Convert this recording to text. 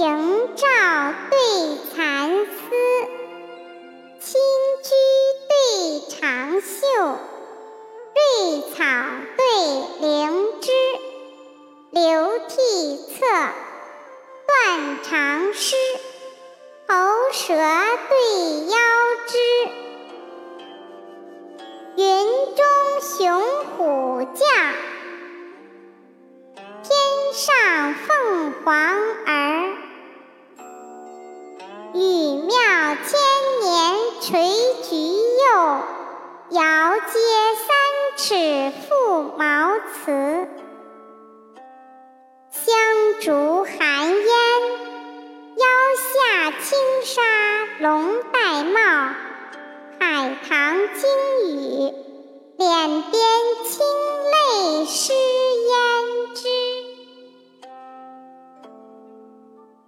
萤照对蚕丝，青居对长袖，瑞草对灵芝，流涕侧，断肠诗，喉舌对腰肢，云中雄虎将，天上凤。玉庙千年垂菊柚，遥接三尺覆茅茨。香烛寒烟，腰下轻纱龙带帽。海棠惊雨。